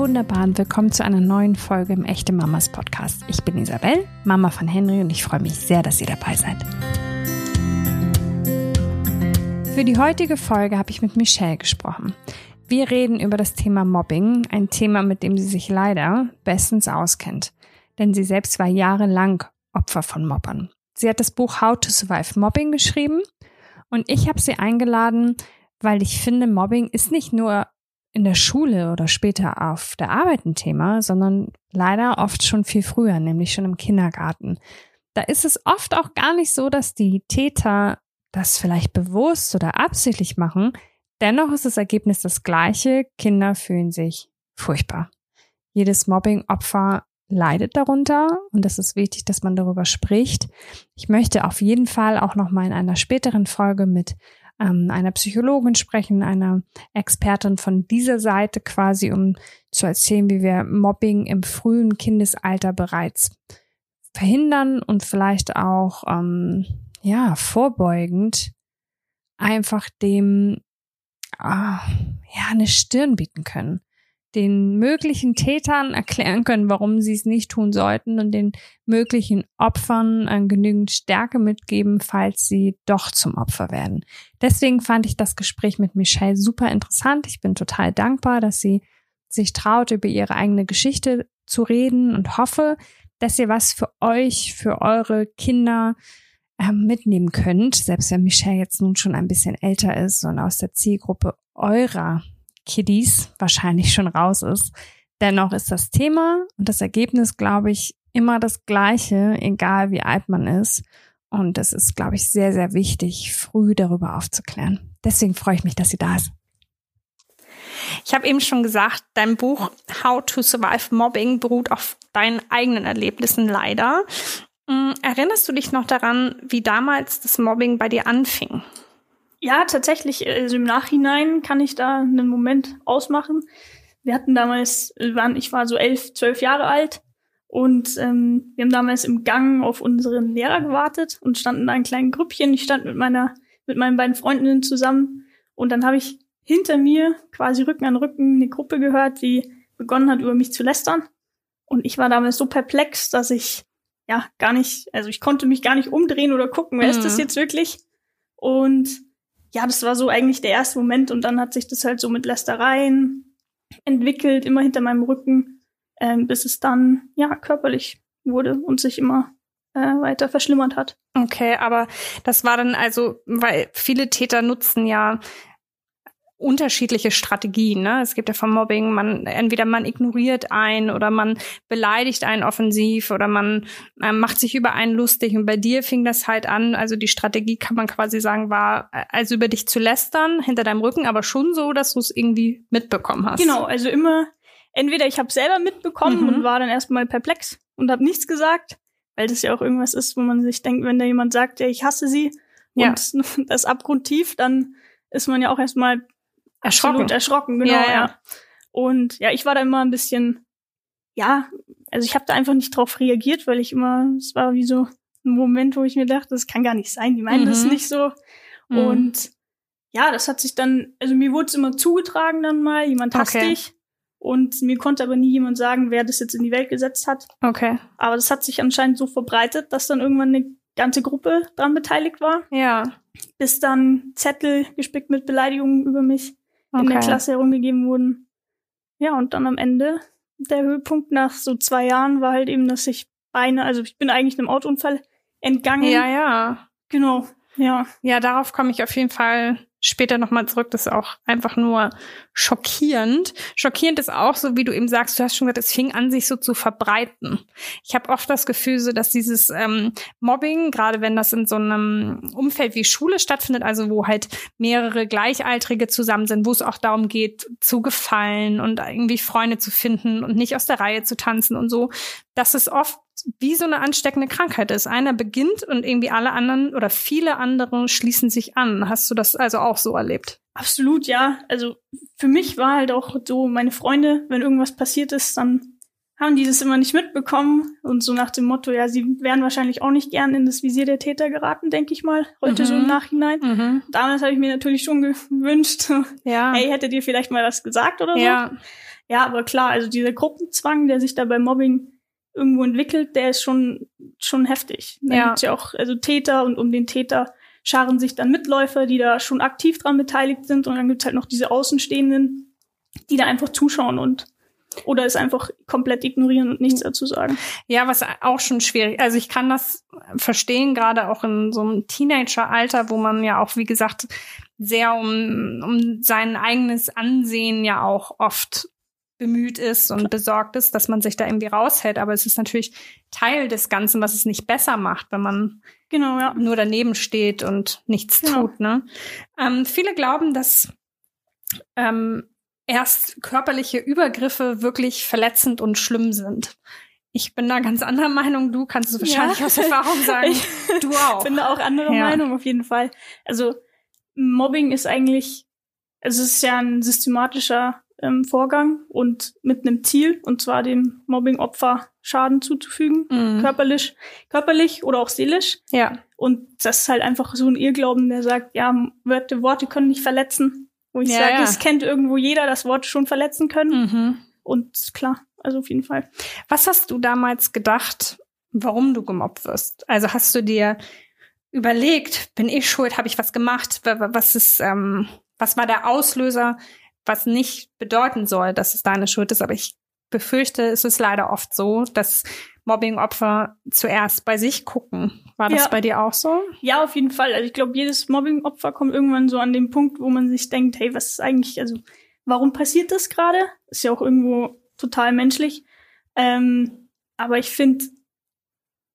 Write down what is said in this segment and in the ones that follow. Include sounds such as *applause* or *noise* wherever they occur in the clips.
wunderbar und willkommen zu einer neuen Folge im Echte Mamas Podcast. Ich bin Isabel, Mama von Henry und ich freue mich sehr, dass ihr dabei seid. Für die heutige Folge habe ich mit Michelle gesprochen. Wir reden über das Thema Mobbing, ein Thema, mit dem sie sich leider bestens auskennt. Denn sie selbst war jahrelang Opfer von Mobbern. Sie hat das Buch How to Survive Mobbing geschrieben und ich habe sie eingeladen, weil ich finde, Mobbing ist nicht nur in der Schule oder später auf der Arbeit ein Thema, sondern leider oft schon viel früher, nämlich schon im Kindergarten. Da ist es oft auch gar nicht so, dass die Täter das vielleicht bewusst oder absichtlich machen. Dennoch ist das Ergebnis das gleiche. Kinder fühlen sich furchtbar. Jedes Mobbing-Opfer leidet darunter und es ist wichtig, dass man darüber spricht. Ich möchte auf jeden Fall auch noch mal in einer späteren Folge mit ähm, einer Psychologin sprechen, einer Expertin von dieser Seite quasi, um zu erzählen, wie wir Mobbing im frühen Kindesalter bereits verhindern und vielleicht auch ähm, ja vorbeugend einfach dem äh, ja eine Stirn bieten können den möglichen Tätern erklären können, warum sie es nicht tun sollten und den möglichen Opfern äh, genügend Stärke mitgeben, falls sie doch zum Opfer werden. Deswegen fand ich das Gespräch mit Michelle super interessant. Ich bin total dankbar, dass sie sich traut, über ihre eigene Geschichte zu reden und hoffe, dass ihr was für euch, für eure Kinder äh, mitnehmen könnt, selbst wenn Michelle jetzt nun schon ein bisschen älter ist und aus der Zielgruppe eurer Kiddies wahrscheinlich schon raus ist. Dennoch ist das Thema und das Ergebnis, glaube ich, immer das gleiche, egal wie alt man ist. Und es ist, glaube ich, sehr, sehr wichtig, früh darüber aufzuklären. Deswegen freue ich mich, dass sie da ist. Ich habe eben schon gesagt, dein Buch How to Survive Mobbing beruht auf deinen eigenen Erlebnissen leider. Hm, erinnerst du dich noch daran, wie damals das Mobbing bei dir anfing? Ja, tatsächlich, also im Nachhinein kann ich da einen Moment ausmachen. Wir hatten damals, waren, ich war so elf, zwölf Jahre alt und ähm, wir haben damals im Gang auf unseren Lehrer gewartet und standen da in kleinen Grüppchen. Ich stand mit meiner, mit meinen beiden Freundinnen zusammen und dann habe ich hinter mir quasi Rücken an Rücken eine Gruppe gehört, die begonnen hat, über mich zu lästern. Und ich war damals so perplex, dass ich ja gar nicht, also ich konnte mich gar nicht umdrehen oder gucken, wer mhm. ist das mhm. jetzt wirklich? Und ja, das war so eigentlich der erste Moment und dann hat sich das halt so mit Lästereien entwickelt, immer hinter meinem Rücken, äh, bis es dann ja körperlich wurde und sich immer äh, weiter verschlimmert hat. Okay, aber das war dann also, weil viele Täter nutzen ja unterschiedliche Strategien. Ne? Es gibt ja vom Mobbing, man entweder man ignoriert einen oder man beleidigt einen offensiv oder man äh, macht sich über einen lustig. Und bei dir fing das halt an. Also die Strategie kann man quasi sagen war, also über dich zu lästern hinter deinem Rücken, aber schon so, dass du es irgendwie mitbekommen hast. Genau, also immer entweder ich habe selber mitbekommen mhm. und war dann erstmal perplex und habe nichts gesagt, weil das ja auch irgendwas ist, wo man sich denkt, wenn da jemand sagt, ja ich hasse sie ja. und *laughs* das abgrundtief, dann ist man ja auch erstmal erschrocken. Absolut erschrocken, genau, ja, ja. ja. Und ja, ich war da immer ein bisschen, ja, also ich habe da einfach nicht drauf reagiert, weil ich immer, es war wie so ein Moment, wo ich mir dachte, das kann gar nicht sein, die meinen mhm. das nicht so. Mhm. Und ja, das hat sich dann, also mir wurde es immer zugetragen dann mal, jemand hasst okay. dich. Und mir konnte aber nie jemand sagen, wer das jetzt in die Welt gesetzt hat. Okay. Aber das hat sich anscheinend so verbreitet, dass dann irgendwann eine ganze Gruppe dran beteiligt war. Ja. Bis dann Zettel gespickt mit Beleidigungen über mich okay. in der Klasse herumgegeben wurden. Ja, und dann am Ende, der Höhepunkt nach so zwei Jahren war halt eben, dass ich Beine, also ich bin eigentlich einem Autounfall entgangen. Ja, ja. Genau, ja. Ja, darauf komme ich auf jeden Fall später nochmal zurück. Das ist auch einfach nur schockierend. Schockierend ist auch so, wie du eben sagst, du hast schon gesagt, es fing an, sich so zu verbreiten. Ich habe oft das Gefühl, so dass dieses ähm, Mobbing, gerade wenn das in so einem Umfeld wie Schule stattfindet, also wo halt mehrere Gleichaltrige zusammen sind, wo es auch darum geht, zu gefallen und irgendwie Freunde zu finden und nicht aus der Reihe zu tanzen und so, dass es oft wie so eine ansteckende Krankheit ist. Einer beginnt und irgendwie alle anderen oder viele andere schließen sich an. Hast du das also auch so erlebt? Absolut, ja. Also für mich war halt auch so, meine Freunde, wenn irgendwas passiert ist, dann haben die das immer nicht mitbekommen und so nach dem Motto, ja, sie wären wahrscheinlich auch nicht gern in das Visier der Täter geraten, denke ich mal, heute Mhm. so im Nachhinein. Mhm. Damals habe ich mir natürlich schon gewünscht, *laughs* Ja. hey, hättet ihr vielleicht mal was gesagt oder so? ja. Ja, aber klar, also dieser Gruppenzwang, der sich da beim Mobbing irgendwo entwickelt, der ist schon, schon heftig. Da Ja. gibt's ja auch also Täter und um den Täter scharen sich dann Mitläufer, die da schon aktiv dran beteiligt sind und dann gibt's halt noch diese Außenstehenden, die da einfach zuschauen und oder es einfach komplett ignorieren und nichts dazu sagen. Ja, was auch schon schwierig. Also ich kann das verstehen, gerade auch in so einem Teenageralter, wo man ja auch, wie gesagt, sehr um, um sein eigenes Ansehen ja auch oft bemüht ist und besorgt ist, dass man sich da irgendwie raushält. Aber es ist natürlich Teil des Ganzen, was es nicht besser macht, wenn man Genau, ja. nur daneben steht und nichts Genau. tut. Ne? Ähm, viele glauben, dass ähm, erst körperliche Übergriffe wirklich verletzend und schlimm sind. Ich bin da ganz anderer Meinung. Du kannst es wahrscheinlich Ja. aus Erfahrung sagen. *laughs* Ich du auch. bin da auch anderer Ja. Meinung auf jeden Fall. Also Mobbing ist eigentlich, also es ist ja ein systematischer ähm, Vorgang und mit einem Ziel, und zwar dem Mobbing-Opfer Schaden zuzufügen, Mhm. körperlich, körperlich oder auch seelisch. Ja. Und das ist halt einfach so ein Irrglauben, der sagt, ja, Worte, Worte können nicht verletzen. Wo ich Ja, sage, ja. es kennt irgendwo jeder, dass Worte schon verletzen können. Mhm. Und klar, also auf jeden Fall. Was hast du damals gedacht, warum du gemobbt wirst? Also hast du dir überlegt, bin ich schuld, habe ich was gemacht? Wa- wa- Was ist, ähm, was war der Auslöser, was nicht bedeuten soll, dass es deine Schuld ist? Aber ich befürchte, es ist leider oft so, dass Mobbing-Opfer zuerst bei sich gucken. War das Ja. bei dir auch so? Ja, auf jeden Fall. Also ich glaube, jedes Mobbing-Opfer kommt irgendwann so an den Punkt, wo man sich denkt, hey, was ist eigentlich, also warum passiert das gerade? Ist ja auch irgendwo total menschlich. Ähm, aber ich finde,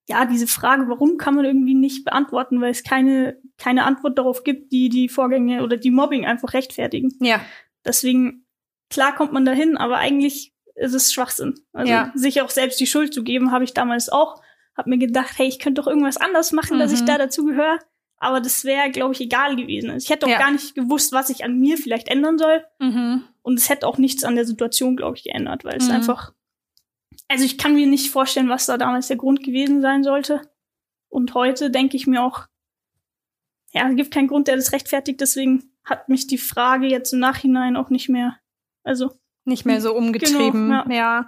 ja, diese Frage, warum kann man irgendwie nicht beantworten, weil es keine, keine Antwort darauf gibt, die die Vorgänge oder die Mobbing einfach rechtfertigen. Ja. Deswegen, klar kommt man dahin, aber eigentlich ist es Schwachsinn. Also Ja. sich auch selbst die Schuld zu geben, habe ich damals auch. Hab mir gedacht, hey, ich könnte doch irgendwas anders machen, dass ich Mhm. da dazu gehöre. Aber das wäre, glaube ich, egal gewesen. Also ich hätte auch Ja. gar nicht gewusst, was ich an mir vielleicht ändern soll. Mhm. Und es hätte auch nichts an der Situation, glaube ich, geändert, weil es Mhm. einfach. Also ich kann mir nicht vorstellen, was da damals der Grund gewesen sein sollte. Und heute denke ich mir auch, ja, es gibt keinen Grund, der das rechtfertigt. Deswegen hat mich die Frage jetzt im Nachhinein auch nicht mehr. Also Nicht mehr so umgetrieben. Genau, ja.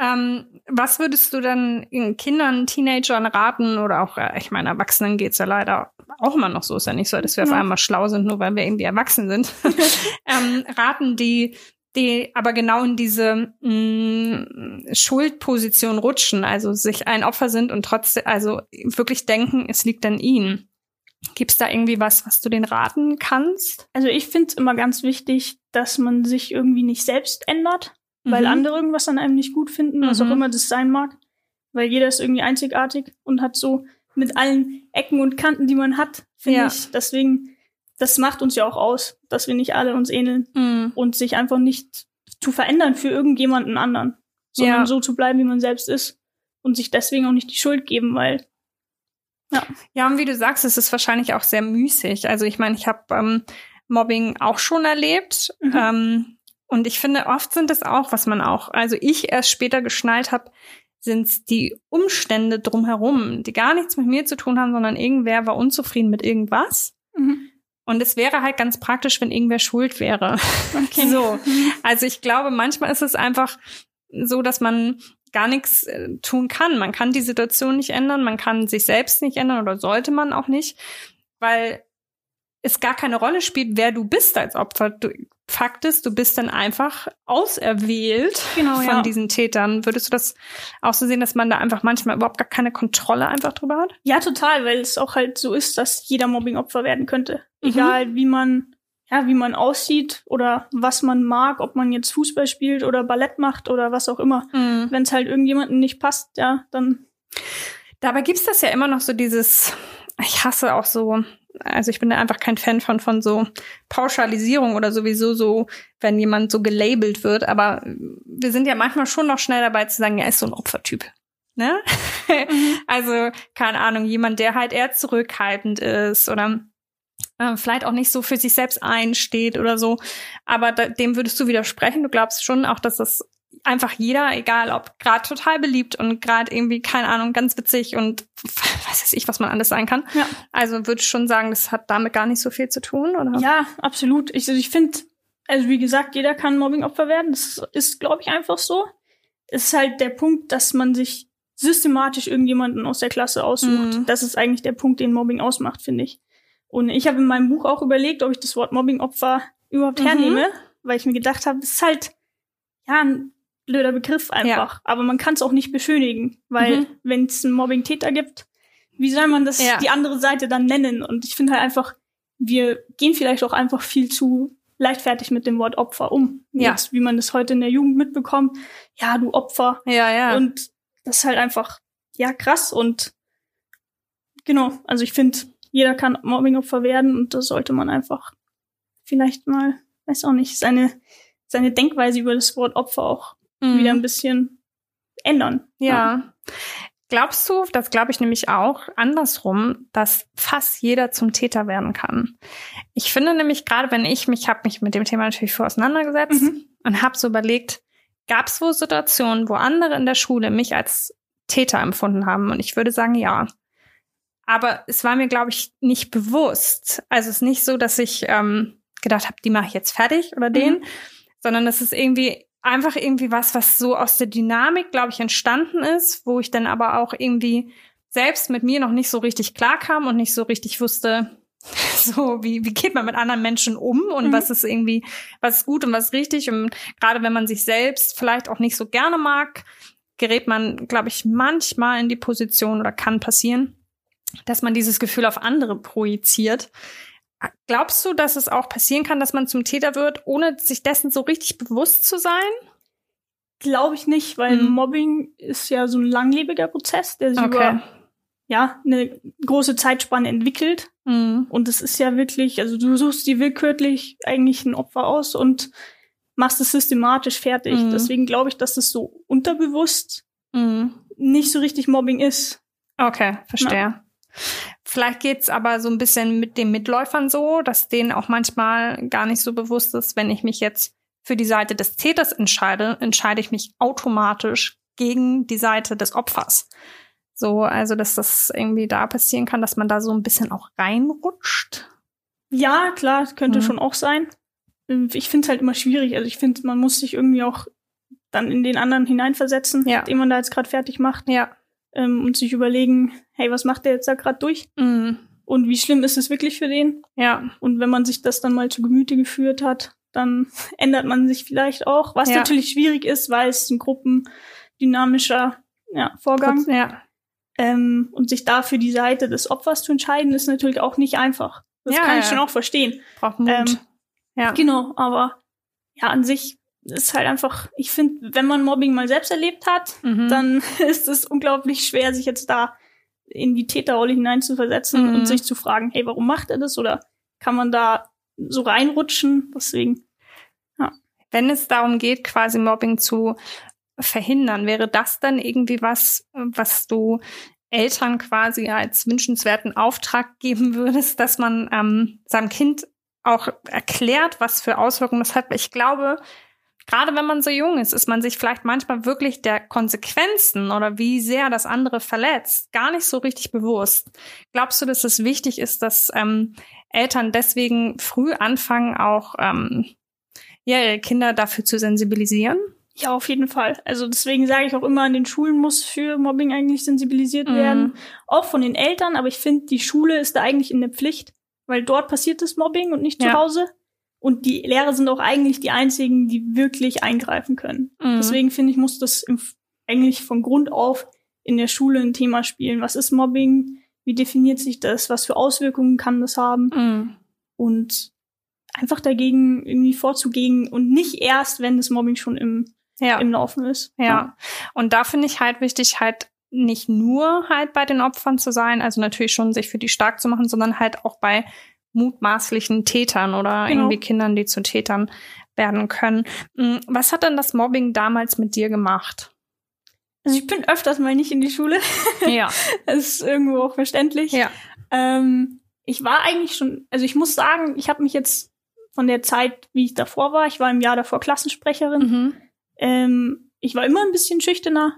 Ähm, was würdest du dann in Kindern, Teenagern raten oder auch, äh, ich meine, Erwachsenen geht's ja leider auch immer noch so. Ist ja nicht so, dass wir auf Ja. einmal schlau sind, nur weil wir irgendwie erwachsen sind. *laughs* ähm, raten die, die aber genau in diese mh, Schuldposition rutschen, also sich ein Opfer sind und trotzdem, also wirklich denken, es liegt an ihnen. Gibt's da irgendwie was, was du denen raten kannst? Also ich finde es immer ganz wichtig, dass man sich irgendwie nicht selbst ändert, weil Mhm. andere irgendwas an einem nicht gut finden, was Mhm. auch immer das sein mag. Weil jeder ist irgendwie einzigartig und hat so mit allen Ecken und Kanten, die man hat, finde Ja. ich. Deswegen, das macht uns ja auch aus, dass wir nicht alle uns ähneln Mhm. und sich einfach nicht zu verändern für irgendjemanden anderen, sondern Ja. so zu bleiben, wie man selbst ist und sich deswegen auch nicht die Schuld geben, weil Ja, und wie du sagst, es ist wahrscheinlich auch sehr müßig. Also ich meine, ich habe ähm, Mobbing auch schon erlebt. Mhm. Ähm, und ich finde, oft sind es auch, was man auch, also ich erst später geschnallt habe, sind es die Umstände drumherum, die gar nichts mit mir zu tun haben, sondern irgendwer war unzufrieden mit irgendwas. Und es wäre halt ganz praktisch, wenn irgendwer schuld wäre. Okay. *laughs* So. Also ich glaube, manchmal ist es einfach so, dass man gar nichts äh, tun kann. Man kann die Situation nicht ändern, man kann sich selbst nicht ändern oder sollte man auch nicht, weil es gar keine Rolle spielt, wer du bist als Opfer. Du, Fakt ist, du bist dann einfach auserwählt Genau, von ja. diesen Tätern. Würdest du das auch so sehen, dass man da einfach manchmal überhaupt gar keine Kontrolle einfach drüber hat? Ja, total, weil es auch halt so ist, dass jeder Mobbingopfer werden könnte. Mhm. Egal wie man, ja, wie man aussieht oder was man mag, ob man jetzt Fußball spielt oder Ballett macht oder was auch immer. Wenn es halt irgendjemandem nicht passt, ja, dann Dabei gibt's das ja immer noch so dieses, ich hasse auch so, also ich bin da einfach kein Fan von, von so Pauschalisierung oder sowieso so, wenn jemand so gelabelt wird. Aber wir sind ja manchmal schon noch schnell dabei zu sagen, ja, ist so ein Opfertyp. Ne? *laughs* also, keine Ahnung, jemand, der halt eher zurückhaltend ist oder äh, vielleicht auch nicht so für sich selbst einsteht oder so. Aber da, dem würdest du widersprechen. Du glaubst schon auch, dass das einfach jeder, egal ob gerade total beliebt und gerade irgendwie, keine Ahnung, ganz witzig und *laughs* was weiß ich, was man alles sein kann. Ja. Also würde ich schon sagen, das hat damit gar nicht so viel zu tun, oder? Ja, absolut. Ich, also ich finde, also wie gesagt, jeder kann Mobbingopfer werden. Das ist, glaube ich, einfach so. Es ist halt der Punkt, dass man sich systematisch irgendjemanden aus der Klasse aussucht. Mhm. Das ist eigentlich der Punkt, den Mobbing ausmacht, finde ich. Und ich habe in meinem Buch auch überlegt, ob ich das Wort Mobbingopfer überhaupt Mhm. hernehme, weil ich mir gedacht habe, das ist halt ja ein blöder Begriff einfach. Aber man kann es auch nicht beschönigen, weil Mhm. wenn es einen Mobbing-Täter gibt, wie soll man das Ja. die andere Seite dann nennen? Und ich finde halt einfach, wir gehen vielleicht auch einfach viel zu leichtfertig mit dem Wort Opfer um. Ja. Jetzt, wie man das heute in der Jugend mitbekommt. Ja, du Opfer. Ja, ja. Und das ist halt einfach, ja, krass. Und genau, also ich finde, jeder kann Mobbingopfer werden und das sollte man einfach vielleicht mal, weiß auch nicht, seine, seine Denkweise über das Wort Opfer auch Mhm. wieder ein bisschen ändern. Ja. Glaubst du, das glaube ich nämlich auch, andersrum, dass fast jeder zum Täter werden kann? Ich finde nämlich gerade, wenn ich mich habe mich mit dem Thema natürlich vor auseinandergesetzt Mhm. und habe so überlegt, gab es wohl Situationen, wo andere in der Schule mich als Täter empfunden haben? Und ich würde sagen, ja. Aber es war mir, glaube ich, nicht bewusst. Also es ist nicht so, dass ich ähm, gedacht habe, die mache ich jetzt fertig oder den, sondern es ist irgendwie einfach irgendwie was, was so aus der Dynamik, glaube ich, entstanden ist, wo ich dann aber auch irgendwie selbst mit mir noch nicht so richtig klarkam und nicht so richtig wusste, *laughs* so wie, wie geht man mit anderen Menschen um und Mhm. was ist irgendwie, was ist gut und was ist richtig. Und gerade wenn man sich selbst vielleicht auch nicht so gerne mag, gerät man, glaube ich, manchmal in die Position oder kann passieren, dass man dieses Gefühl auf andere projiziert. Glaubst du, dass es auch passieren kann, dass man zum Täter wird, ohne sich dessen so richtig bewusst zu sein? Glaube ich nicht, weil Mhm. Mobbing ist ja so ein langlebiger Prozess, der sich Okay. über ja, eine große Zeitspanne entwickelt. Mhm. Und es ist ja wirklich, also du suchst dir willkürlich eigentlich ein Opfer aus und machst es systematisch fertig. Mhm. Deswegen glaube ich, dass es so unterbewusst Mhm. nicht so richtig Mobbing ist. Okay, verstehe. Vielleicht geht's aber so ein bisschen mit den Mitläufern so, dass denen auch manchmal gar nicht so bewusst ist, wenn ich mich jetzt für die Seite des Täters entscheide, entscheide ich mich automatisch gegen die Seite des Opfers. So, also dass das irgendwie da passieren kann, dass man da so ein bisschen auch reinrutscht. Ja, klar, das könnte Mhm. schon auch sein. Ich finde es halt immer schwierig. Also ich finde, man muss sich irgendwie auch dann in den anderen hineinversetzen, Ja. den man da jetzt gerade fertig macht, Ja. Ähm, und sich überlegen, hey, was macht der jetzt da gerade durch? Mhm. Und wie schlimm ist es wirklich für den? Ja. Und wenn man sich das dann mal zu Gemüte geführt hat, dann *laughs* ändert man sich vielleicht auch, was Ja. natürlich schwierig ist, weil es ein gruppendynamischer ja, Vorgang. Ja. Ähm, und sich dafür die Seite des Opfers zu entscheiden, ist natürlich auch nicht einfach. Das Ja, kann ich schon auch verstehen. Braucht Mut. Ähm, ja. Genau, aber ja, an sich ist halt einfach, ich finde, wenn man Mobbing mal selbst erlebt hat, Mhm. dann *laughs* ist es unglaublich schwer, sich jetzt da in die Täterrolle hineinzuversetzen Mhm. und sich zu fragen, hey, warum macht er das? Oder kann man da so reinrutschen? Deswegen. Wenn es darum geht, quasi Mobbing zu verhindern, wäre das dann irgendwie was, was du Eltern quasi als wünschenswerten Auftrag geben würdest, dass man ähm, seinem Kind auch erklärt, was für Auswirkungen das hat? Ich glaube, gerade wenn man so jung ist, ist man sich vielleicht manchmal wirklich der Konsequenzen oder wie sehr das andere verletzt, gar nicht so richtig bewusst. Glaubst du, dass es wichtig ist, dass ähm, Eltern deswegen früh anfangen, auch ähm, ja, ihre Kinder dafür zu sensibilisieren? Ja, auf jeden Fall. Also deswegen sage ich auch immer, an den Schulen muss für Mobbing eigentlich sensibilisiert Mhm. werden. Auch von den Eltern, aber ich finde, die Schule ist da eigentlich in der Pflicht, weil dort passiert das Mobbing und nicht Ja. zu Hause. Und die Lehrer sind auch eigentlich die einzigen, die wirklich eingreifen können. Mhm. Deswegen finde ich, muss das im, eigentlich von Grund auf in der Schule ein Thema spielen. Was ist Mobbing? Wie definiert sich das? Was für Auswirkungen kann das haben? Mhm. Und einfach dagegen irgendwie vorzugehen und nicht erst, wenn das Mobbing schon im, Ja. im Laufen ist. Ja, und da finde ich halt wichtig, halt nicht nur halt bei den Opfern zu sein, also natürlich schon sich für die stark zu machen, sondern halt auch bei mutmaßlichen Tätern oder Genau. irgendwie Kindern, die zu Tätern werden können. Mm, Was hat denn das Mobbing damals mit dir gemacht? Also ich bin öfters mal nicht in die Schule. *laughs* Ja. Das ist irgendwo auch verständlich. Ja. Ähm, ich war eigentlich schon, also ich muss sagen, ich habe mich jetzt von der Zeit, wie ich davor war, ich war im Jahr davor Klassensprecherin, Mhm. Ähm, ich war immer ein bisschen schüchterner,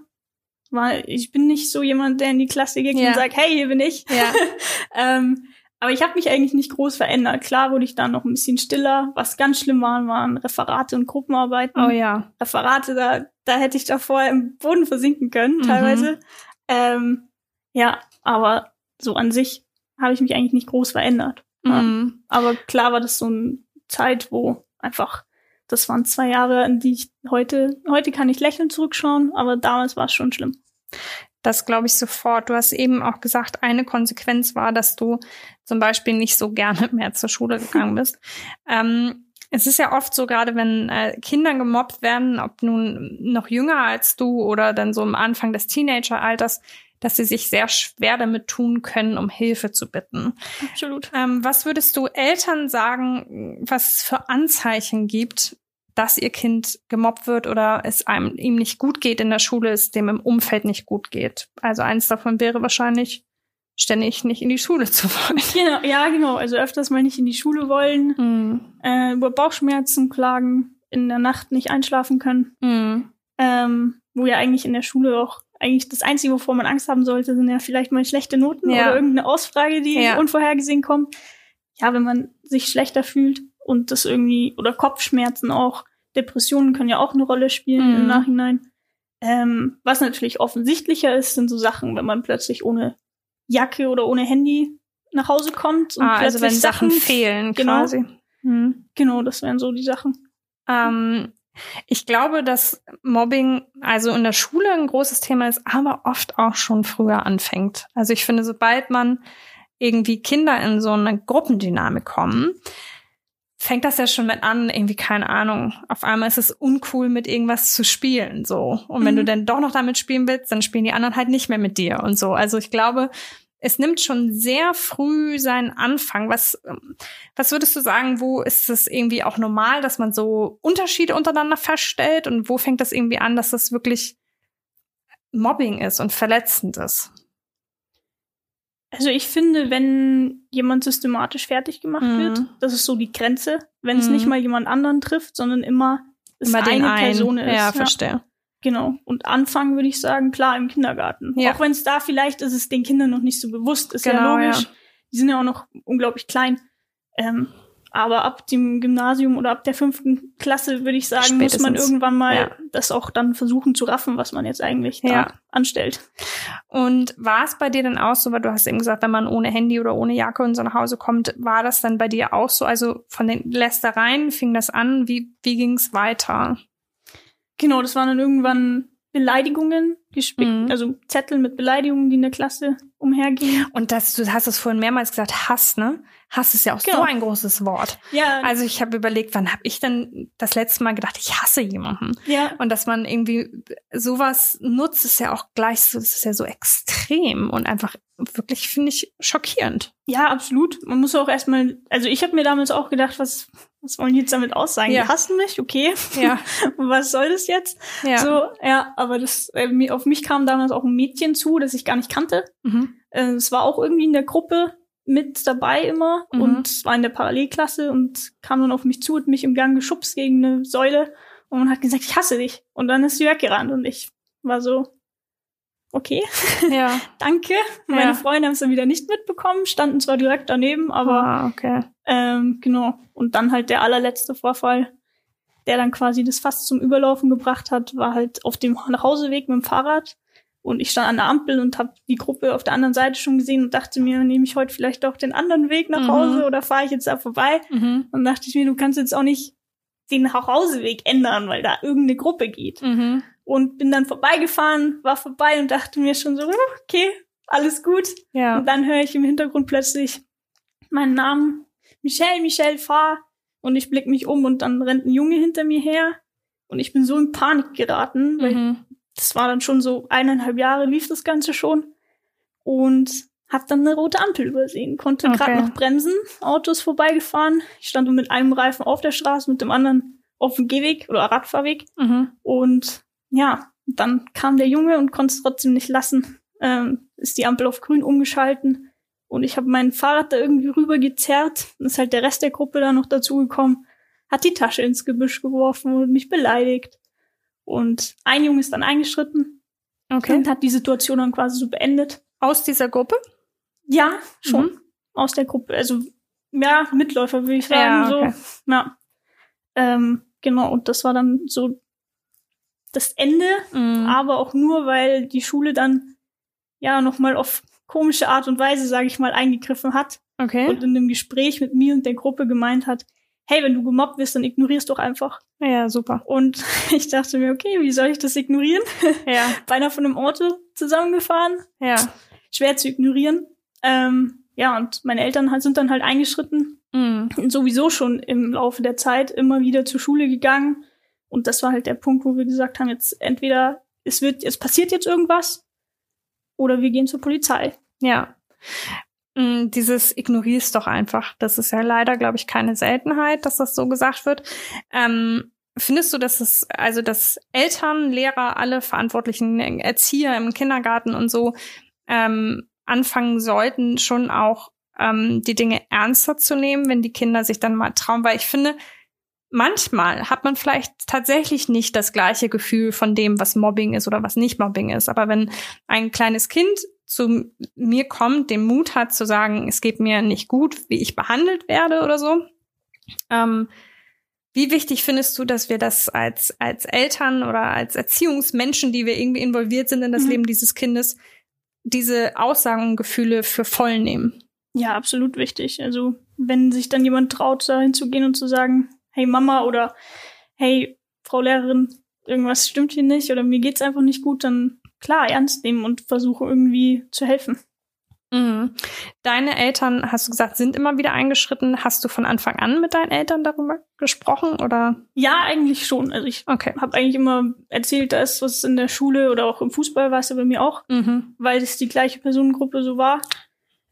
weil ich bin nicht so jemand, der in die Klasse geht Ja. und sagt, hey, hier bin ich. Ja. *laughs* ähm, aber ich habe mich eigentlich nicht groß verändert. Klar wurde ich dann noch ein bisschen stiller. Was ganz schlimm waren, waren Referate und Gruppenarbeiten. Oh ja. Referate, da, da hätte ich davor im Boden versinken können, Mhm. teilweise. Ähm, ja, aber so an sich habe ich mich eigentlich nicht groß verändert. Mhm. Aber klar war das so eine Zeit, wo einfach, das waren zwei Jahre, an die ich heute, heute kann ich lächeln zurückschauen, aber damals war es schon schlimm. Das glaube ich sofort. Du hast eben auch gesagt, eine Konsequenz war, dass du zum Beispiel nicht so gerne *laughs* mehr zur Schule gegangen bist. *laughs* ähm, es ist ja oft so, gerade wenn äh, Kinder gemobbt werden, ob nun noch jünger als du oder dann so am Anfang des Teenageralters, dass sie sich sehr schwer damit tun können, um Hilfe zu bitten. Absolut. Ähm, was würdest du Eltern sagen, was es für Anzeichen gibt, dass ihr Kind gemobbt wird oder es einem ihm nicht gut geht in der Schule, es dem im Umfeld nicht gut geht? Also eins davon wäre wahrscheinlich ständig nicht in die Schule zu wollen. *laughs* Genau, ja, genau. Also öfters mal nicht in die Schule wollen, Mhm. äh, über Bauchschmerzen klagen, in der Nacht nicht einschlafen können. Mhm. Ähm, wo ja eigentlich in der Schule auch eigentlich das Einzige, wovor man Angst haben sollte, sind ja vielleicht mal schlechte Noten Ja. oder irgendeine Ausfrage, die Ja. unvorhergesehen kommt. Ja, wenn man sich schlechter fühlt und das irgendwie, oder Kopfschmerzen auch, Depressionen können ja auch eine Rolle spielen Mhm. im Nachhinein. Ähm, was natürlich offensichtlicher ist, sind so Sachen, wenn man plötzlich ohne Jacke oder ohne Handy nach Hause kommt und Ah, also wenn Sachen fehlen genau. quasi. Mhm. Genau, das wären so die Sachen. Ähm, ich glaube, dass Mobbing also in der Schule ein großes Thema ist, aber oft auch schon früher anfängt. Also ich finde, sobald man irgendwie Kinder in so eine Gruppendynamik kommen, fängt das ja schon mit an, irgendwie keine Ahnung. Auf einmal ist es uncool, mit irgendwas zu spielen, so. Und wenn Mhm. du dann doch noch damit spielen willst, dann spielen die anderen halt nicht mehr mit dir und so. Also ich glaube, es nimmt schon sehr früh seinen Anfang. Was, ähm, was würdest du sagen, wo ist es irgendwie auch normal, dass man so Unterschiede untereinander feststellt und wo fängt das irgendwie an, dass das wirklich Mobbing ist und verletzend ist? Also ich finde, wenn jemand systematisch fertig gemacht Mhm. wird, das ist so die Grenze, wenn es Mhm. nicht mal jemand anderen trifft, sondern immer es Immer eine einen. Person ist. Ja, verstehe. Genau. Und anfangen würde ich sagen, klar, im Kindergarten. Ja. Auch wenn es da vielleicht ist, es den Kindern noch nicht so bewusst ist. Genau, ja logisch. ja. Die sind ja auch noch unglaublich klein. Ähm, aber ab dem Gymnasium oder ab der fünften Klasse würde ich sagen, muss man Spätestens. irgendwann mal Ja. das auch dann versuchen zu raffen, was man jetzt eigentlich Ja. da anstellt. Und war es bei dir dann auch so, weil du hast eben gesagt, wenn man ohne Handy oder ohne Jacke und so nach Hause kommt, war das dann bei dir auch so? Also von den Lästereien fing das an, wie, wie ging es weiter? Genau, das waren dann irgendwann Beleidigungen, Mhm. also Zettel mit Beleidigungen, die in der Klasse umhergingen. Und das, du hast es vorhin mehrmals gesagt, Hass, ne? Hass ist ja auch Genau. so ein großes Wort. Ja, Also ich habe überlegt, wann habe ich denn das letzte Mal gedacht, ich hasse jemanden? ja, Und dass man irgendwie sowas nutzt, ist ja auch gleich so, das ist ja so extrem und einfach wirklich, finde ich, schockierend. ja, absolut. Man muss auch erstmal, also ich habe mir damals auch gedacht, was, was wollen die jetzt damit aussagen? Ja. Die hassen mich, okay. Ja, *laughs* was soll das jetzt? ja. So, ja, aber das, äh, auf mich kam damals auch ein Mädchen zu, das ich gar nicht kannte. Mhm. Äh, Es war auch irgendwie in der Gruppe mit dabei immer Mhm. und war in der Parallelklasse und kam dann auf mich zu, hat mich im Gang geschubst gegen eine Säule und man hat gesagt, ich hasse dich. Und dann ist sie weggerannt und ich war so, okay, Ja. *laughs* danke. Ja. Meine Freunde haben es dann wieder nicht mitbekommen, standen zwar direkt daneben, aber ah, okay. ähm, genau. Und dann halt der allerletzte Vorfall, der dann quasi das fast zum Überlaufen gebracht hat, war halt auf dem Nachhauseweg mit dem Fahrrad. Und ich stand an der Ampel und habe die Gruppe auf der anderen Seite schon gesehen und dachte mir, nehme ich heute vielleicht doch den anderen Weg nach Mhm. Hause oder fahre ich jetzt da vorbei? Mhm. Und dachte ich mir, du kannst jetzt auch nicht den Nachhauseweg ändern, weil da irgendeine Gruppe geht. Mhm. Und bin dann vorbeigefahren, war vorbei und dachte mir schon so, "Uh, okay, alles gut. Ja. Und dann höre ich im Hintergrund plötzlich meinen Namen. Michelle, Michelle, fahr. Und ich blick mich um und dann rennt ein Junge hinter mir her. Und ich bin so in Panik geraten, weil Mhm. Das war dann schon so eineinhalb Jahre lief das Ganze schon. Und hab dann eine rote Ampel übersehen. Konnte Okay. gerade noch bremsen, Autos vorbeigefahren. Ich stand mit einem Reifen auf der Straße, mit dem anderen auf dem Gehweg oder Radfahrweg. Mhm. Und ja, dann kam der Junge und konnte es trotzdem nicht lassen. Ähm, ist die Ampel auf grün umgeschalten. Und ich habe mein Fahrrad da irgendwie rüber gezerrt. Dann ist halt der Rest der Gruppe da noch dazugekommen. Hat die Tasche ins Gebüsch geworfen und mich beleidigt. Und ein Junge ist dann eingeschritten Okay. und hat die Situation dann quasi so beendet. Aus dieser Gruppe? Ja, schon. Mhm. Aus der Gruppe. Also, ja, Mitläufer, würde ich sagen. Ja, so. okay. Ja. Ähm, genau, und das war dann so das Ende, Mhm. aber auch nur, weil die Schule dann ja nochmal auf komische Art und Weise, sage ich mal, eingegriffen hat Okay. und in einem Gespräch mit mir und der Gruppe gemeint hat, hey, wenn du gemobbt wirst, dann ignorierst doch einfach. Ja, super. Und *laughs* ich dachte mir, okay, wie soll ich das ignorieren? *laughs* Ja, Beinahe von einem Auto zusammengefahren, ja. schwer zu ignorieren. Ähm, ja, und meine Eltern halt- sind dann halt eingeschritten, Mhm. sowieso schon im Laufe der Zeit immer wieder zur Schule gegangen. Und das war halt der Punkt, wo wir gesagt haben, jetzt entweder es wird, es passiert jetzt irgendwas oder wir gehen zur Polizei. Ja. Mm, Dieses ignorierst doch einfach. Das ist ja leider, glaube ich, keine Seltenheit, dass das so gesagt wird. Ähm, findest du, dass es, also dass Eltern, Lehrer, alle verantwortlichen Erzieher im Kindergarten und so ähm, anfangen sollten, schon auch ähm, die Dinge ernster zu nehmen, wenn die Kinder sich dann mal trauen? Weil ich finde, manchmal hat man vielleicht tatsächlich nicht das gleiche Gefühl von dem, was Mobbing ist oder was nicht Mobbing ist. Aber wenn ein kleines Kind zu mir kommt, den Mut hat zu sagen, es geht mir nicht gut, wie ich behandelt werde oder so. Ähm, wie wichtig findest du, dass wir das als, als Eltern oder als Erziehungsmenschen, die wir irgendwie involviert sind in das Mhm. Leben dieses Kindes, diese Aussagen und Gefühle für voll nehmen? Ja, absolut wichtig. Also, wenn sich dann jemand traut, da hinzugehen und zu sagen, hey Mama oder hey Frau Lehrerin, irgendwas stimmt hier nicht oder mir geht's einfach nicht gut, dann klar ernst nehmen und versuchen irgendwie zu helfen. Mhm. Deine Eltern, hast du gesagt, sind immer wieder eingeschritten. Hast du von Anfang an mit deinen Eltern darüber gesprochen oder? Ja, eigentlich schon. Also ich Okay. habe eigentlich immer erzählt, da ist was in der Schule oder auch im Fußball war es ja bei mir auch, Mhm. weil es die gleiche Personengruppe so war.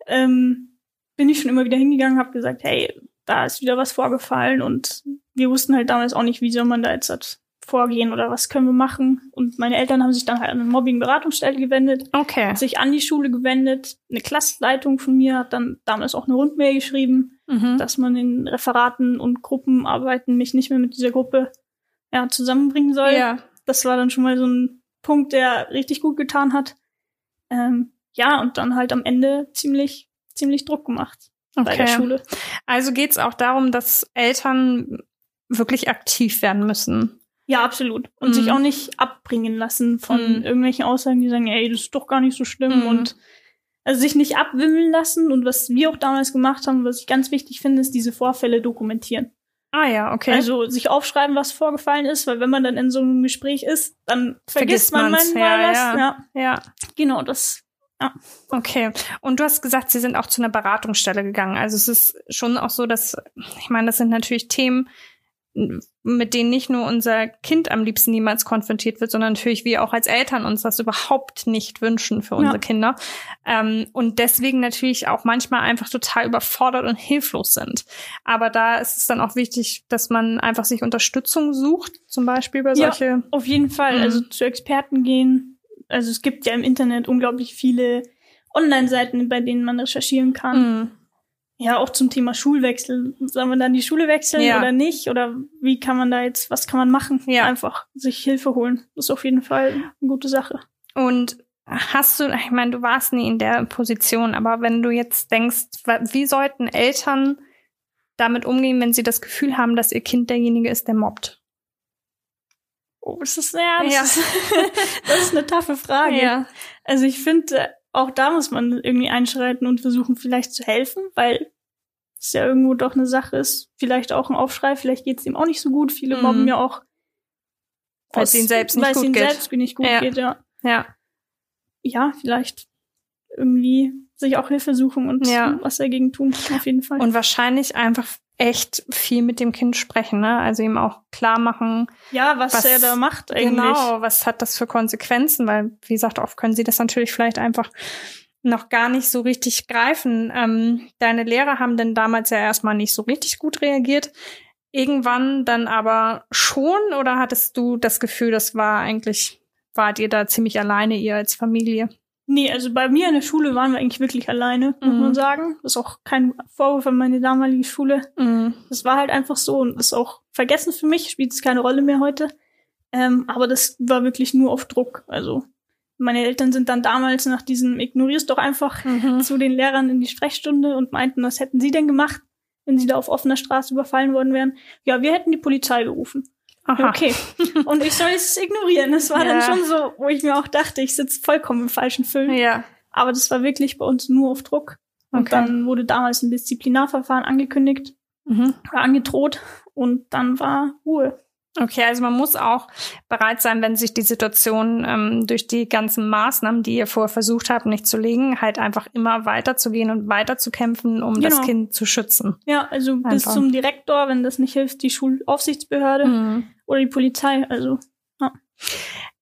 Ähm, bin ich schon immer wieder hingegangen, habe gesagt, hey, da ist wieder was vorgefallen und wir wussten halt damals auch nicht, wie soll man da jetzt vorgehen oder was können wir machen. Und meine Eltern haben sich dann halt an eine Mobbing-Beratungsstelle gewendet, Okay. sich an die Schule gewendet. Eine Klassleitung von mir hat dann damals auch eine Rundmail geschrieben, Mhm. dass man in Referaten und Gruppenarbeiten mich nicht mehr mit dieser Gruppe ja, zusammenbringen soll. Ja. Das war dann schon mal so ein Punkt, der richtig gut getan hat. Ähm, ja, und dann halt am Ende ziemlich, ziemlich Druck gemacht bei der Okay. Schule. Also geht es auch darum, dass Eltern wirklich aktiv werden müssen. Ja, absolut. Und Mhm. sich auch nicht abbringen lassen von Mhm. irgendwelchen Aussagen, die sagen, ey, das ist doch gar nicht so schlimm Mhm. und also sich nicht abwimmeln lassen und was wir auch damals gemacht haben, was ich ganz wichtig finde, ist diese Vorfälle dokumentieren. Ah ja, okay. Also sich aufschreiben, was vorgefallen ist, weil wenn man dann in so einem Gespräch ist, dann vergisst, Vergisst man manchmal ja, was. ja. Ja. ja, genau, das. okay. Und du hast gesagt, sie sind auch zu einer Beratungsstelle gegangen. Also es ist schon auch so, dass, ich meine, das sind natürlich Themen, mit denen nicht nur unser Kind am liebsten niemals konfrontiert wird, sondern natürlich wir auch als Eltern uns das überhaupt nicht wünschen für unsere Ja. Kinder. Ähm, und deswegen natürlich auch manchmal einfach total überfordert und hilflos sind. Aber da ist es dann auch wichtig, dass man einfach sich Unterstützung sucht, zum Beispiel bei Ja. solche. Auf jeden Fall, Mhm. also zu Experten gehen. Also es gibt ja im Internet unglaublich viele Online-Seiten, bei denen man recherchieren kann. Mhm. Ja, auch zum Thema Schulwechsel. Soll man dann die Schule wechseln Ja. oder nicht? Oder wie kann man da jetzt, was kann man machen? Ja. Einfach sich Hilfe holen. Das ist auf jeden Fall eine gute Sache. Und hast du, ich meine, du warst nie in der Position, aber wenn du jetzt denkst, wie sollten Eltern damit umgehen, wenn sie das Gefühl haben, dass ihr Kind derjenige ist, der mobbt? Oh, das ist, ja, das, Ja. Ist, das ist eine taffe Frage. Also ich finde, auch da muss man irgendwie einschreiten und versuchen, vielleicht zu helfen, weil es ja irgendwo doch eine Sache ist. Vielleicht auch ein Aufschrei, vielleicht geht es ihm auch nicht so gut. Viele Mhm. mobben ja auch. Weil es ihnen selbst nicht gut ihnen geht. selbst nicht gut Ja. geht, ja. Ja. Ja, vielleicht irgendwie sich auch Hilfe suchen und Ja. was dagegen tun, auf jeden Fall. Und wahrscheinlich einfach echt viel mit dem Kind sprechen, ne? Also ihm auch klar machen, ja, was, was- er da macht eigentlich. genau, was hat das für Konsequenzen, weil, wie gesagt, oft können sie das natürlich vielleicht einfach noch gar nicht so richtig greifen. Ähm, deine Lehrer haben denn damals ja erstmal nicht so richtig gut reagiert. Irgendwann dann aber schon oder hattest du das Gefühl, das war eigentlich, wart ihr da ziemlich alleine, ihr als Familie? Nee, also bei mir in der Schule waren wir eigentlich wirklich alleine, muss Mhm. man sagen. Das ist auch kein Vorwurf an meine damalige Schule. Mhm. Das war halt einfach so und ist auch vergessen für mich, spielt es keine Rolle mehr heute. Ähm, aber das war wirklich nur auf Druck. Also meine Eltern sind dann damals nach diesem Ignorierst doch einfach Mhm. zu den Lehrern in die Sprechstunde und meinten, was hätten sie denn gemacht, wenn sie da auf offener Straße überfallen worden wären? Ja, wir hätten die Polizei gerufen. Aha. Okay. Und ich soll es ignorieren. Das war dann Ja. schon so, wo ich mir auch dachte, ich sitze vollkommen im falschen Film. Ja. Aber das war wirklich bei uns nur auf Druck. Und Okay. dann wurde damals ein Disziplinarverfahren angekündigt Mhm. angedroht. Und dann war Ruhe. Okay, also man muss auch bereit sein, wenn sich die Situation ähm, durch die ganzen Maßnahmen, die ihr vorher versucht habt, nicht zu legen, halt einfach immer weiterzugehen und weiterzukämpfen, um das Genau. Kind zu schützen. Ja, also bis Einfach. zum Direktor, wenn das nicht hilft, die Schulaufsichtsbehörde Mhm. oder die Polizei. Also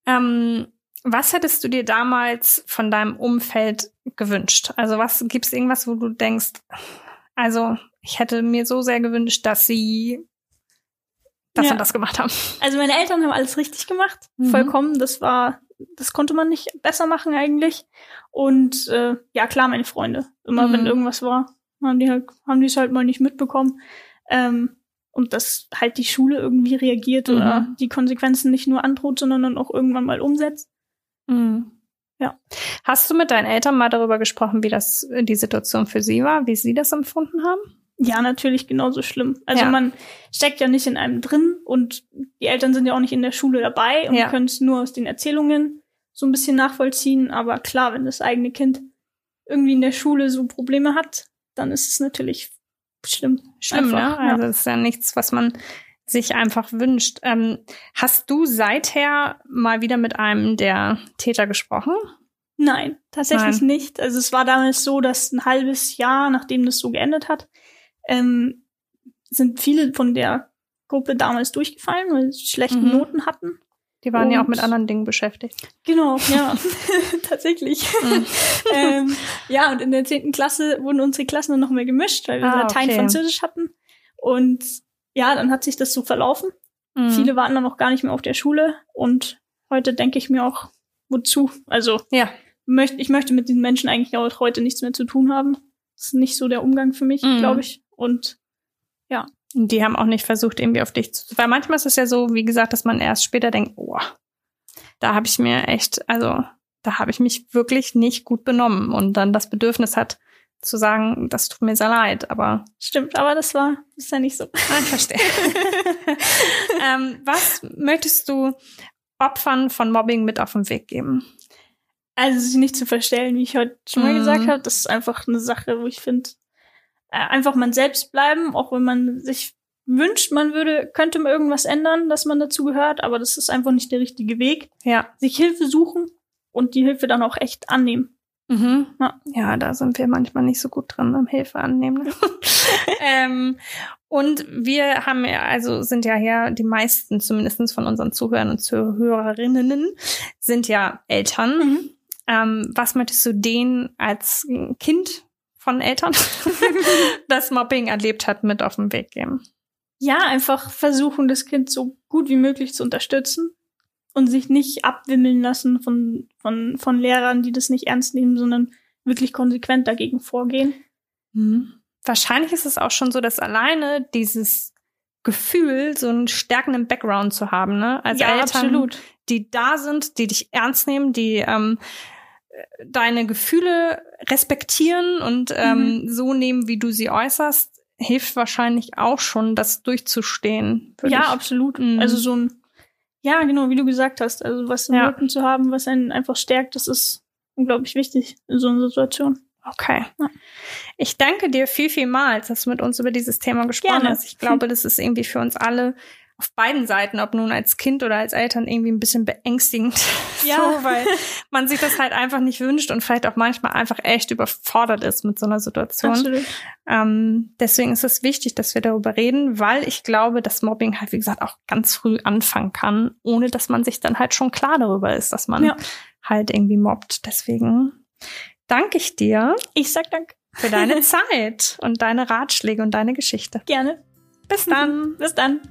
Ähm, was hättest du dir damals von deinem Umfeld gewünscht? Also was gibt es irgendwas, wo du denkst, also ich hätte mir so sehr gewünscht, dass sie das Ja. und das gemacht haben. Also meine Eltern haben alles richtig gemacht, Mhm. vollkommen. Das war, das konnte man nicht besser machen eigentlich. Und äh, ja klar, meine Freunde. Immer Mhm. wenn irgendwas war, haben die halt, haben die es halt mal nicht mitbekommen. Ähm, und dass halt die Schule irgendwie reagiert Mhm. oder die Konsequenzen nicht nur androht, sondern dann auch irgendwann mal umsetzt. Ja. Hast du mit deinen Eltern mal darüber gesprochen, wie das die Situation für sie war, wie sie das empfunden haben? Ja, natürlich genauso schlimm. Also Ja. man steckt ja nicht in einem drin und die Eltern sind ja auch nicht in der Schule dabei und Ja. können es nur aus den Erzählungen so ein bisschen nachvollziehen. Aber klar, wenn das eigene Kind irgendwie in der Schule so Probleme hat, dann ist es natürlich schlimm. Schlimm, Einfach, ne? ja. Also ist ja nichts, was man sich einfach wünscht. Ähm, hast du seither mal wieder mit einem der Täter gesprochen? Nein, tatsächlich Nein. nicht. Also es war damals so, dass ein halbes Jahr, nachdem das so geendet hat, ähm, sind viele von der Gruppe damals durchgefallen, weil sie schlechte Mhm. Noten hatten. Die waren ja auch Und- mit anderen Dingen beschäftigt. Genau, *laughs* ja, *laughs* tatsächlich. Mhm. *laughs* ähm, ja, und in der zehnten Klasse wurden unsere Klassen dann noch mehr gemischt, weil wir Ah, Latein, okay. Französisch hatten. Und ja, dann hat sich das so verlaufen. Mhm. Viele waren dann noch gar nicht mehr auf der Schule. Und heute denke ich mir auch, wozu? Also, Ja. möcht, ich möchte mit diesen Menschen eigentlich auch heute nichts mehr zu tun haben. Das ist nicht so der Umgang für mich, Mhm. glaube ich. Und Und die haben auch nicht versucht, irgendwie auf dich zu. Weil manchmal ist es ja so, wie gesagt, dass man erst später denkt, oh, da habe ich mir echt, also da habe ich mich wirklich nicht gut benommen und dann das Bedürfnis hat zu sagen, das tut mir sehr leid, aber stimmt, aber das war, das ist ja nicht so. ah, ich verstehe. *laughs* ähm, was möchtest du Opfern von Mobbing mit auf den Weg geben? Also sich nicht zu verstellen, wie ich heute schon mal Mhm. gesagt habe, das ist einfach eine Sache, wo ich finde, einfach man selbst bleiben, auch wenn man sich wünscht, man würde, könnte man irgendwas ändern, dass man dazu gehört, aber das ist einfach nicht der richtige Weg. Ja. Sich Hilfe suchen und die Hilfe dann auch echt annehmen. Mhm. Ja. Ja, da sind wir manchmal nicht so gut drin am Hilfe annehmen. *laughs* ähm, und wir haben ja, also sind ja hier, die meisten zumindest von unseren Zuhörern und Zuhörerinnen sind ja Eltern. Ähm, was möchtest du denen als Kind von Eltern, *laughs* das Mobbing erlebt hat, mit auf den Weg geben? Ja, einfach versuchen, das Kind so gut wie möglich zu unterstützen und sich nicht abwimmeln lassen von, von, von Lehrern, die das nicht ernst nehmen, sondern wirklich konsequent dagegen vorgehen. Mhm. Wahrscheinlich ist es auch schon so, dass alleine dieses Gefühl, so einen stärkenden Background zu haben, ne? Als ja, Eltern, absolut. die da sind, die dich ernst nehmen, die ähm, deine Gefühle respektieren und ähm, so nehmen, wie du sie äußerst, hilft wahrscheinlich auch schon, das durchzustehen. Ja, ich- absolut. Mhm. Also so ein, ja, genau, wie du gesagt hast, also was im Ja. Rücken zu haben, was einen einfach stärkt, das ist unglaublich wichtig in so einer Situation. Okay. Ja. Ich danke dir viel, vielmals, dass du mit uns über dieses Thema gesprochen Gerne. hast. Ich glaube, *laughs* das ist irgendwie für uns alle auf beiden Seiten, ob nun als Kind oder als Eltern, irgendwie ein bisschen beängstigend. *laughs* Ja. So, weil man sich das halt einfach nicht wünscht und vielleicht auch manchmal einfach echt überfordert ist mit so einer Situation. Absolut. Ähm, deswegen ist es wichtig, dass wir darüber reden, weil ich glaube, dass Mobbing halt, wie gesagt, auch ganz früh anfangen kann, ohne dass man sich dann halt schon klar darüber ist, dass man Ja. halt irgendwie mobbt. Deswegen danke ich dir Ich sag Dank. für deine *laughs* Zeit und deine Ratschläge und deine Geschichte. Gerne. Bis dann. *laughs* Bis dann.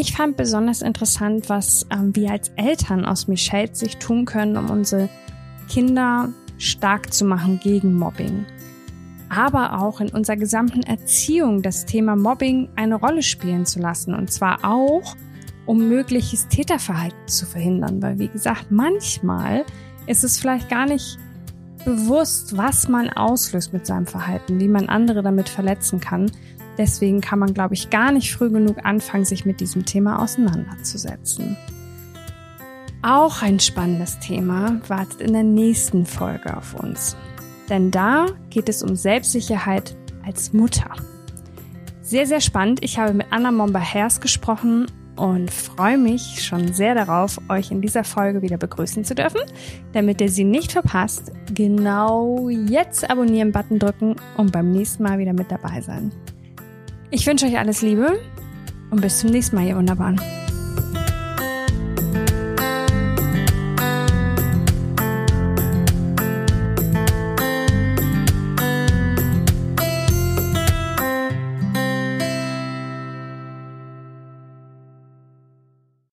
Ich fand besonders interessant, was ähm, wir als Eltern aus Michelles Sicht tun können, um unsere Kinder stark zu machen gegen Mobbing. Aber auch in unserer gesamten Erziehung das Thema Mobbing eine Rolle spielen zu lassen. Und zwar auch, um mögliches Täterverhalten zu verhindern. Weil, wie gesagt, manchmal ist es vielleicht gar nicht bewusst, was man auslöst mit seinem Verhalten, wie man andere damit verletzen kann. Deswegen kann man, glaube ich, gar nicht früh genug anfangen, sich mit diesem Thema auseinanderzusetzen. Auch ein spannendes Thema wartet in der nächsten Folge auf uns. Denn da geht es um Selbstsicherheit als Mutter. Sehr, sehr spannend. Ich habe mit Anna Momba-Hers gesprochen und freue mich schon sehr darauf, euch in dieser Folge wieder begrüßen zu dürfen. Damit ihr sie nicht verpasst, genau jetzt Abonnieren-Button drücken und beim nächsten Mal wieder mit dabei sein. Ich wünsche euch alles Liebe und bis zum nächsten Mal, ihr Wunderbaren.